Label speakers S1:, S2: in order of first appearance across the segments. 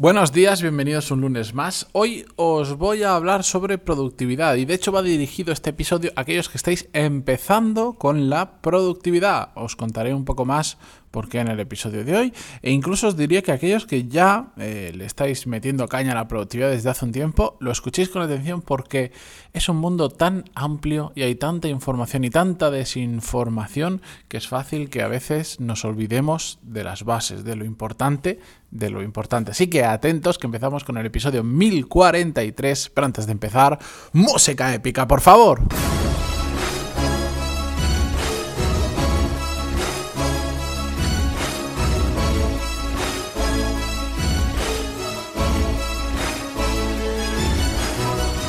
S1: Buenos días, bienvenidos un lunes más. Hoy os voy a hablar sobre productividad y de hecho va dirigido este episodio a aquellos que estáis empezando con la productividad. Os contaré un poco más por qué en el episodio de hoy e incluso os diría que aquellos que ya eh, le estáis metiendo caña a la productividad desde hace un tiempo, lo escuchéis con atención porque es un mundo tan amplio y hay tanta información y tanta desinformación que es fácil que a veces nos olvidemos de las bases, de lo importante de lo importante. Así que atentos que empezamos con el episodio 1043, pero antes de empezar, música épica, por favor.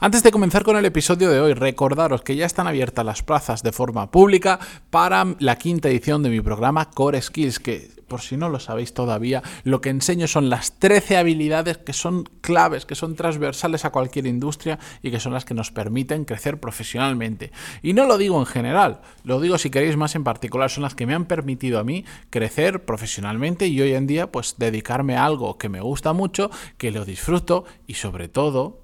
S1: Antes de comenzar con el episodio de hoy, recordaros que ya están abiertas las plazas de forma pública para la quinta edición de mi programa Core Skills, que por si no lo sabéis todavía, lo que enseño son las 13 habilidades que son claves, que son transversales a cualquier industria y que son las que nos permiten crecer profesionalmente. Y no lo digo en general, lo digo si queréis más en particular, son las que me han permitido a mí crecer profesionalmente y hoy en día pues dedicarme a algo que me gusta mucho, que lo disfruto y sobre todo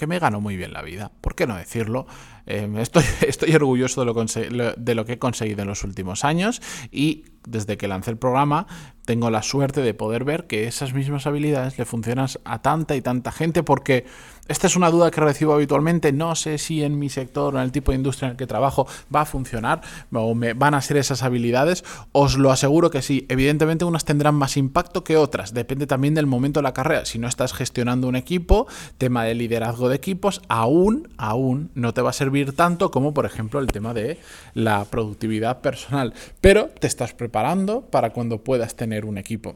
S1: que me gano muy bien la vida. ¿Por qué no decirlo? Em, estoy, orgulloso de lo, de lo, que he conseguido en los últimos años y desde que lancé el programa tengo la suerte de poder ver que esas mismas habilidades le funcionan a tanta y tanta gente porque esta es una duda que recibo habitualmente, no sé si en mi sector o en el tipo de industria en el que trabajo va a funcionar o me van a ser esas habilidades, os lo aseguro que sí, evidentemente unas tendrán más impacto que otras, depende también del momento de la carrera, si no estás gestionando un equipo, tema de liderazgo de equipos, aún, aún no te va a servir tanto como por ejemplo el tema de la productividad personal, pero te estás preparando preparando para cuando puedas tener un equipo.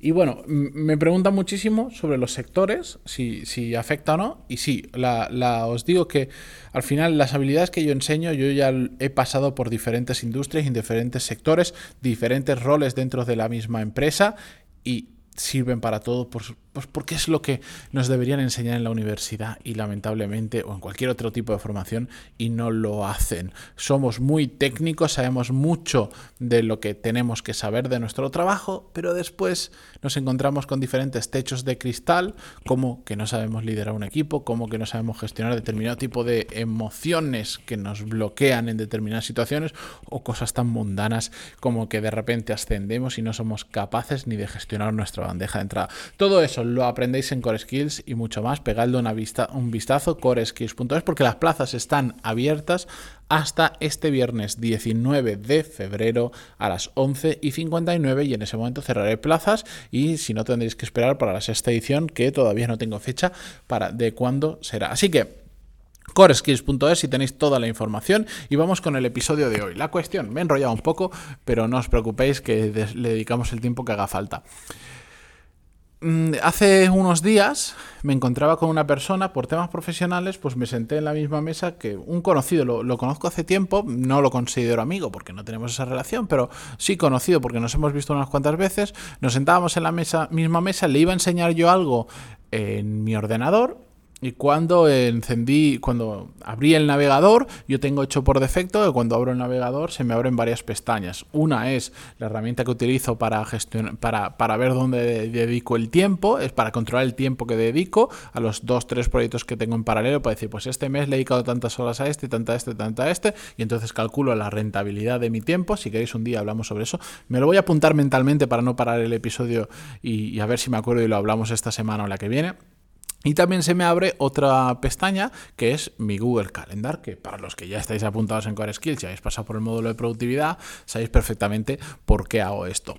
S1: Y bueno, me preguntan muchísimo sobre los sectores, si, si afecta o no. Y sí, la, os digo que al final las habilidades que yo enseño, yo ya he pasado por diferentes industrias, en diferentes sectores, diferentes roles dentro de la misma empresa y sirven para todo, por, pues porque es lo que nos deberían enseñar en la universidad y lamentablemente o en cualquier otro tipo de formación y no lo hacen. Somos muy técnicos, sabemos mucho de lo que tenemos que saber de nuestro trabajo, pero después nos encontramos con diferentes techos de cristal, como que no sabemos liderar un equipo, como que no sabemos gestionar determinado tipo de emociones que nos bloquean en determinadas situaciones o cosas tan mundanas como que de repente ascendemos y no somos capaces ni de gestionar nuestra bandeja de entrada. Todo eso lo aprendéis en Core Skills y mucho más. Pegadle una vista, un vistazo, coreskills.es, porque las plazas están abiertas hasta este viernes 19 de febrero a las 11 y 59 y en ese momento cerraré plazas y si no tendréis que esperar para la sexta edición que todavía no tengo fecha para de cuándo será. Así que coreskills.es si tenéis toda la información y vamos con el episodio de hoy. La cuestión, me he enrollado un poco, pero no os preocupéis que le dedicamos el tiempo que haga falta. Mm, hace unos días me encontraba con una persona por temas profesionales, pues me senté en la misma mesa que un conocido, lo, conozco hace tiempo, no lo considero amigo porque no tenemos esa relación, pero sí conocido porque nos hemos visto unas cuantas veces, nos sentábamos en la mesa, misma mesa, le iba a enseñar yo algo en mi ordenador y cuando encendí, cuando abrí el navegador, yo tengo hecho por defecto que cuando abro el navegador se me abren varias pestañas. Una es la herramienta que utilizo para gestionar, para, para ver dónde dedico el tiempo, es para controlar el tiempo que dedico a los dos, tres proyectos que tengo en paralelo, para decir, pues este mes he dedicado tantas horas a este, tanta a este, tanta a este, y entonces calculo la rentabilidad de mi tiempo. Si queréis un día hablamos sobre eso. Me lo voy a apuntar mentalmente para no parar el episodio y, y a ver si me acuerdo y lo hablamos esta semana o la que viene. Y también se me abre otra pestaña que es mi Google Calendar, que para los que ya estáis apuntados en Core Skills y habéis pasado por el módulo de productividad, sabéis perfectamente por qué hago esto.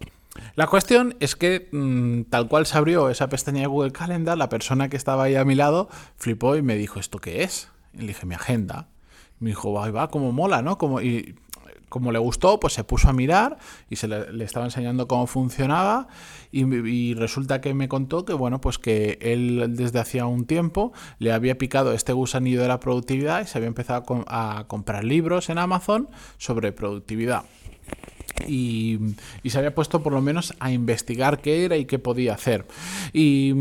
S1: La cuestión es que mm, tal cual se abrió esa pestaña de Google Calendar, la persona que estaba ahí a mi lado flipó y me dijo, ¿esto qué es? Y le dije, mi agenda. me dijo, va, va, como mola, ¿no? Como, y como le gustó, pues se puso a mirar y se le, estaba enseñando cómo funcionaba y, resulta que me contó que bueno, pues que él desde hacía un tiempo le había picado este gusanillo de la productividad y se había empezado a, comprar libros en Amazon sobre productividad. Y, se había puesto por lo menos a investigar qué era y qué podía hacer. Y,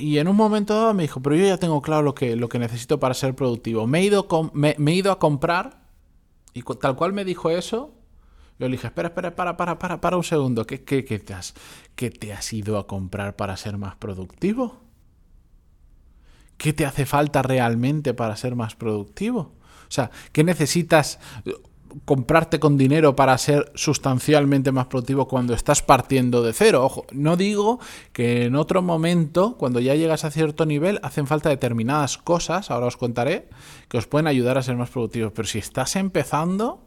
S1: y en un momento dado me dijo, pero yo ya tengo claro lo que, lo que necesito para ser productivo. Me he ido, me, he ido a comprar y tal cual me dijo eso, yo le dije, espera, espera, para, para, para, para un segundo. ¿Qué, qué, qué, te has, ¿Qué te has ido a comprar para ser más productivo? ¿Qué te hace falta realmente para ser más productivo? O sea, ¿qué necesitas comprarte con dinero para ser sustancialmente más productivo cuando estás partiendo de cero. Ojo, no digo que en otro momento, cuando ya llegas a cierto nivel, hacen falta determinadas cosas, ahora os contaré, que os pueden ayudar a ser más productivos. Pero si estás empezando...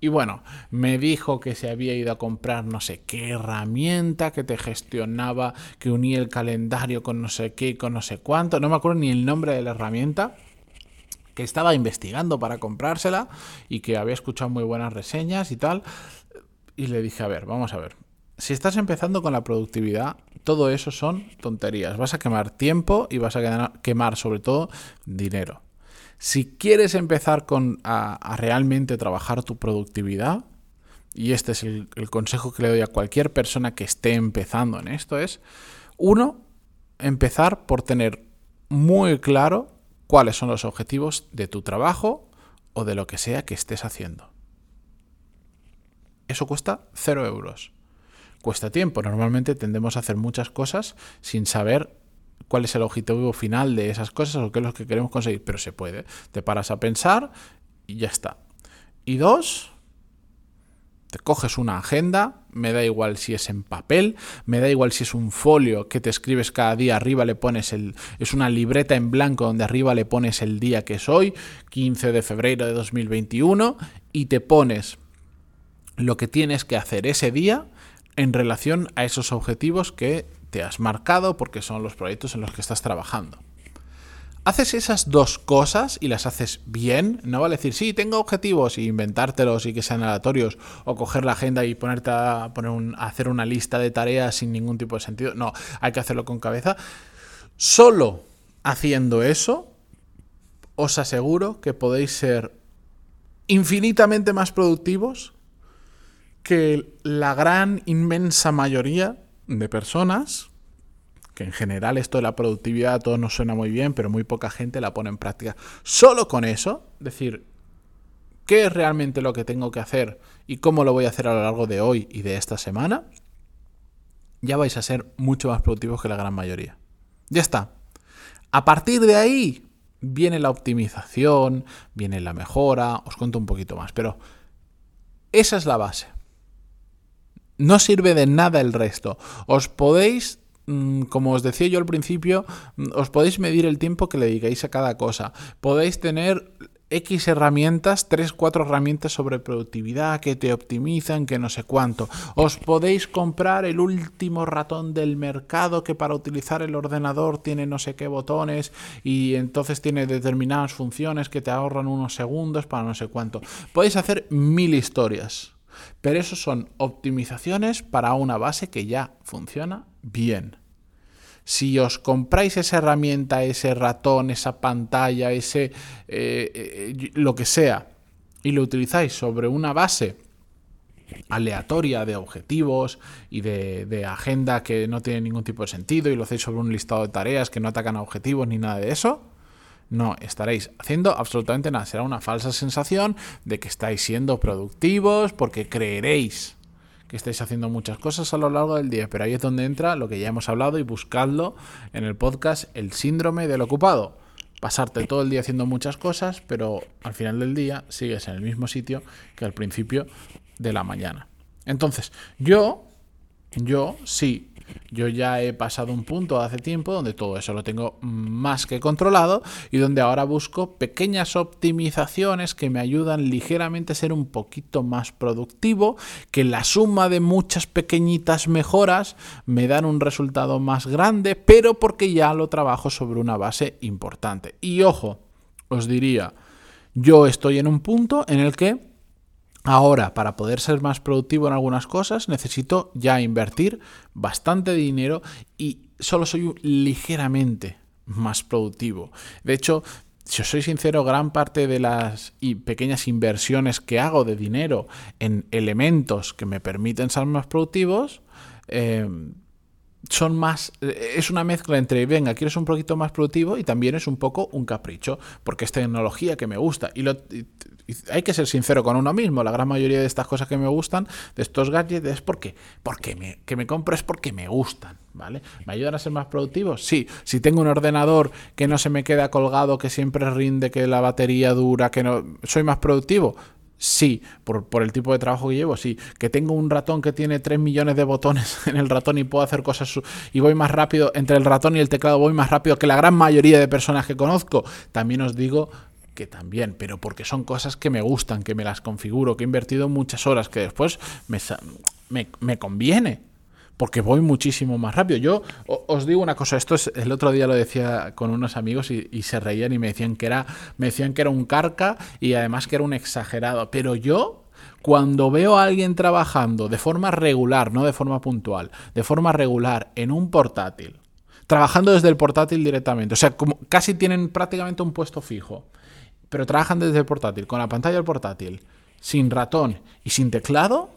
S1: Y bueno, me dijo que se había ido a comprar no sé qué herramienta que te gestionaba, que unía el calendario con no sé qué, con no sé cuánto. No me acuerdo ni el nombre de la herramienta que estaba investigando para comprársela y que había escuchado muy buenas reseñas y tal. Y le dije, a ver, vamos a ver. Si estás empezando con la productividad, todo eso son tonterías. Vas a quemar tiempo y vas a quemar sobre todo dinero. Si quieres empezar con, a, realmente trabajar tu productividad, y este es el, el consejo que le doy a cualquier persona que esté empezando en esto, es, uno, empezar por tener muy claro cuáles son los objetivos de tu trabajo o de lo que sea que estés haciendo. Eso cuesta cero euros. Cuesta tiempo. Normalmente tendemos a hacer muchas cosas sin saber cuál es el objetivo final de esas cosas o qué es lo que queremos conseguir. Pero se puede. Te paras a pensar y ya está. Y dos, te coges una agenda, me da igual si es en papel, me da igual si es un folio que te escribes cada día, arriba le pones el... es una libreta en blanco donde arriba le pones el día que es hoy, 15 de febrero de 2021, y te pones lo que tienes que hacer ese día en relación a esos objetivos que te has marcado porque son los proyectos en los que estás trabajando haces esas dos cosas y las haces bien, no vale decir, sí, tengo objetivos y inventártelos y que sean aleatorios, o coger la agenda y ponerte a, hacer una lista de tareas sin ningún tipo de sentido. No, hay que hacerlo con cabeza. Solo haciendo eso, os aseguro que podéis ser infinitamente más productivos que la gran, inmensa mayoría de personas que en general esto de la productividad a todos nos suena muy bien, pero muy poca gente la pone en práctica. Solo con eso, decir, ¿qué es realmente lo que tengo que hacer y cómo lo voy a hacer a lo largo de hoy y de esta semana? Ya vais a ser mucho más productivos que la gran mayoría. Ya está. A partir de ahí viene la optimización, viene la mejora, os cuento un poquito más, pero esa es la base. No sirve de nada el resto. Os podéis como os decía yo al principio, mm, os podéis medir el tiempo que le dediquéis a cada cosa. Podéis tener X herramientas, 3, 4 herramientas sobre productividad que te optimizan, que no sé cuánto. Os podéis comprar el último ratón del mercado que para utilizar el ordenador tiene no sé qué botones y entonces tiene determinadas funciones que te ahorran unos segundos para no sé cuánto. Podéis hacer mil historias. Pero eso son optimizaciones para una base que ya funciona bien. Si os compráis esa herramienta, ese ratón, esa pantalla, ese eh, eh, lo que sea, y lo utilizáis sobre una base aleatoria de objetivos y de, de, agenda que no tiene ningún tipo de sentido y lo hacéis sobre un listado de tareas que no atacan a objetivos ni nada de eso, no estaréis haciendo absolutamente nada. Será una falsa sensación de que estáis siendo productivos porque creeréis que estáis haciendo muchas cosas a lo largo del día, pero ahí es donde entra lo que ya hemos hablado y buscadlo en el podcast, el síndrome del ocupado. Pasarte todo el día haciendo muchas cosas, pero al final del día sigues en el mismo sitio que al principio de la mañana. Entonces, yo, yo sí yo ya he pasado un punto hace tiempo donde todo eso lo tengo más que controlado y donde ahora busco pequeñas optimizaciones que me ayudan ligeramente a ser un poquito más productivo, que la suma de muchas pequeñitas mejoras me dan un resultado más grande, pero porque ya lo trabajo sobre una base importante. Y ojo, os diría, yo estoy en un punto en el que Ahora, para poder ser más productivo en algunas cosas, necesito ya invertir bastante dinero y solo soy ligeramente más productivo. De hecho, si os soy sincero, gran parte de las pequeñas inversiones que hago de dinero en elementos que me permiten ser más productivos, eh, son más, eh, es una mezcla entre, venga, quieres un poquito más productivo y también es un poco un capricho, porque es tecnología que me gusta. Y, lo, hay que ser sincero con uno mismo, la gran mayoría de estas cosas que me gustan, de estos gadgets, es porque, porque me, que me compro es porque me gustan, ¿vale? ¿Me ayudan a ser más productivo? Sí. Si tengo un ordenador que no se me queda colgado, que siempre rinde, que la batería dura, que no, soy más productivo, Sí, por, por, el tipo de trabajo que llevo, sí. Que tengo un ratón que tiene 3 millones de botones en el ratón y puedo hacer cosas y voy más rápido, entre el ratón y el teclado voy más rápido que la gran mayoría de personas que conozco. También os digo que también, pero porque son cosas que me gustan, que me las configuro, que he invertido muchas horas, que después me, me, me conviene porque voy muchísimo más rápido. Yo os digo una cosa, esto es, el otro día lo decía con unos amigos y, se reían y me decían que era, me decían que era un carca y además que era un exagerado. Pero yo, cuando veo a alguien trabajando de forma regular, no de forma puntual, de forma regular en un portátil, trabajando desde el portátil directamente, o sea, como casi tienen prácticamente un puesto fijo, pero trabajan desde el portátil, con la pantalla del portátil, sin ratón y sin teclado,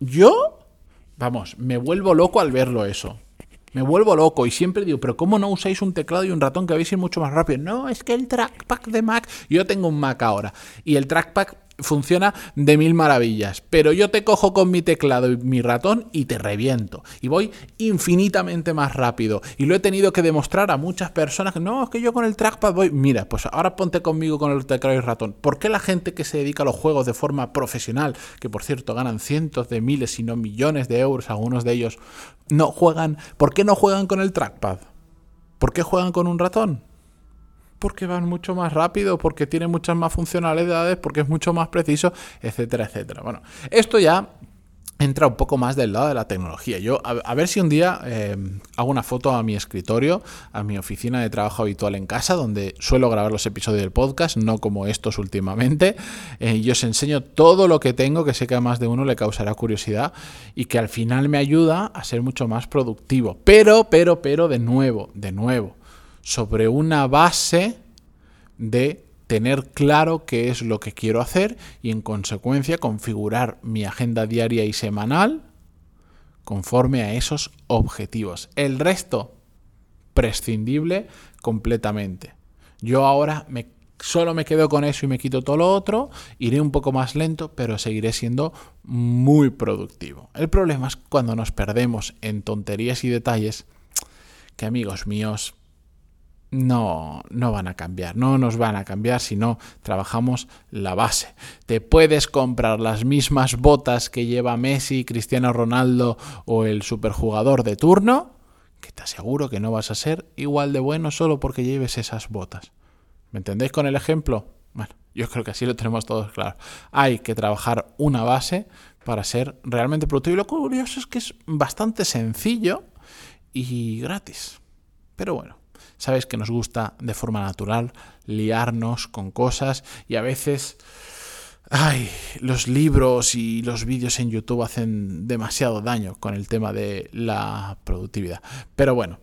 S1: yo Vamos, me vuelvo loco al verlo eso. Me vuelvo loco y siempre digo, pero ¿cómo no usáis un teclado y un ratón que vais a ir mucho más rápido? No, es que el trackpad de Mac, yo tengo un Mac ahora y el trackpad funciona de mil maravillas. Pero yo te cojo con mi teclado y mi ratón y te reviento. Y voy infinitamente más rápido. Y lo he tenido que demostrar a muchas personas que no, es que yo con el trackpad voy. Mira, pues ahora ponte conmigo con el teclado y ratón. ¿Por qué la gente que se dedica a los juegos de forma profesional, que por cierto ganan cientos de miles, si no millones de euros, algunos de ellos, no juegan? ¿Por qué no juegan con el trackpad? ¿Por qué juegan con un ratón? Porque van mucho más rápido, porque tiene muchas más funcionalidades, porque es mucho más preciso, etcétera, etcétera. Bueno, esto ya entra un poco más del lado de la tecnología. Yo, a, ver si un día eh, hago una foto a mi escritorio, a mi oficina de trabajo habitual en casa, donde suelo grabar los episodios del podcast, no como estos últimamente, eh, y os enseño todo lo que tengo, que sé que a más de uno le causará curiosidad y que al final me ayuda a ser mucho más productivo. Pero, pero, pero, de nuevo, de nuevo, sobre una base de tener claro qué es lo que quiero hacer y en consecuencia configurar mi agenda diaria y semanal conforme a esos objetivos. El resto, prescindible completamente. Yo ahora me, solo me quedo con eso y me quito todo lo otro, iré un poco más lento, pero seguiré siendo muy productivo. El problema es cuando nos perdemos en tonterías y detalles que amigos míos, no, no van a cambiar, no nos van a cambiar si no trabajamos la base. Te puedes comprar las mismas botas que lleva Messi, Cristiano Ronaldo o el superjugador de turno, que te aseguro que no vas a ser igual de bueno solo porque lleves esas botas. ¿Me entendéis con el ejemplo? Bueno, yo creo que así lo tenemos todos claro. Hay que trabajar una base para ser realmente productivo. Y lo curioso es que es bastante sencillo y gratis. Pero bueno, Sabes que nos gusta de forma natural liarnos con cosas y a veces Ay, los libros y los vídeos en YouTube hacen demasiado daño con el tema de la productividad. Pero bueno,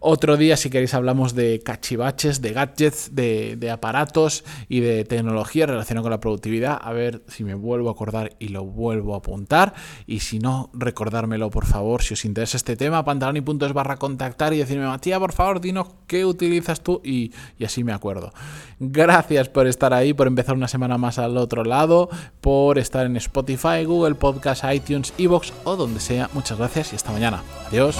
S1: otro día si queréis hablamos de cachivaches, de gadgets, de, aparatos y de tecnología relacionada con la productividad. A ver si me vuelvo a acordar y lo vuelvo a apuntar. Y si no, recordármelo por favor. Si os interesa este tema, pantaloni.es barra contactar y decirme, Matías, por favor, dinos qué utilizas tú y, y así me acuerdo. Gracias por estar ahí, por empezar una semana más al otro por estar en Spotify, Google Podcast, iTunes, Evox o donde sea. Muchas gracias y hasta mañana. Adiós.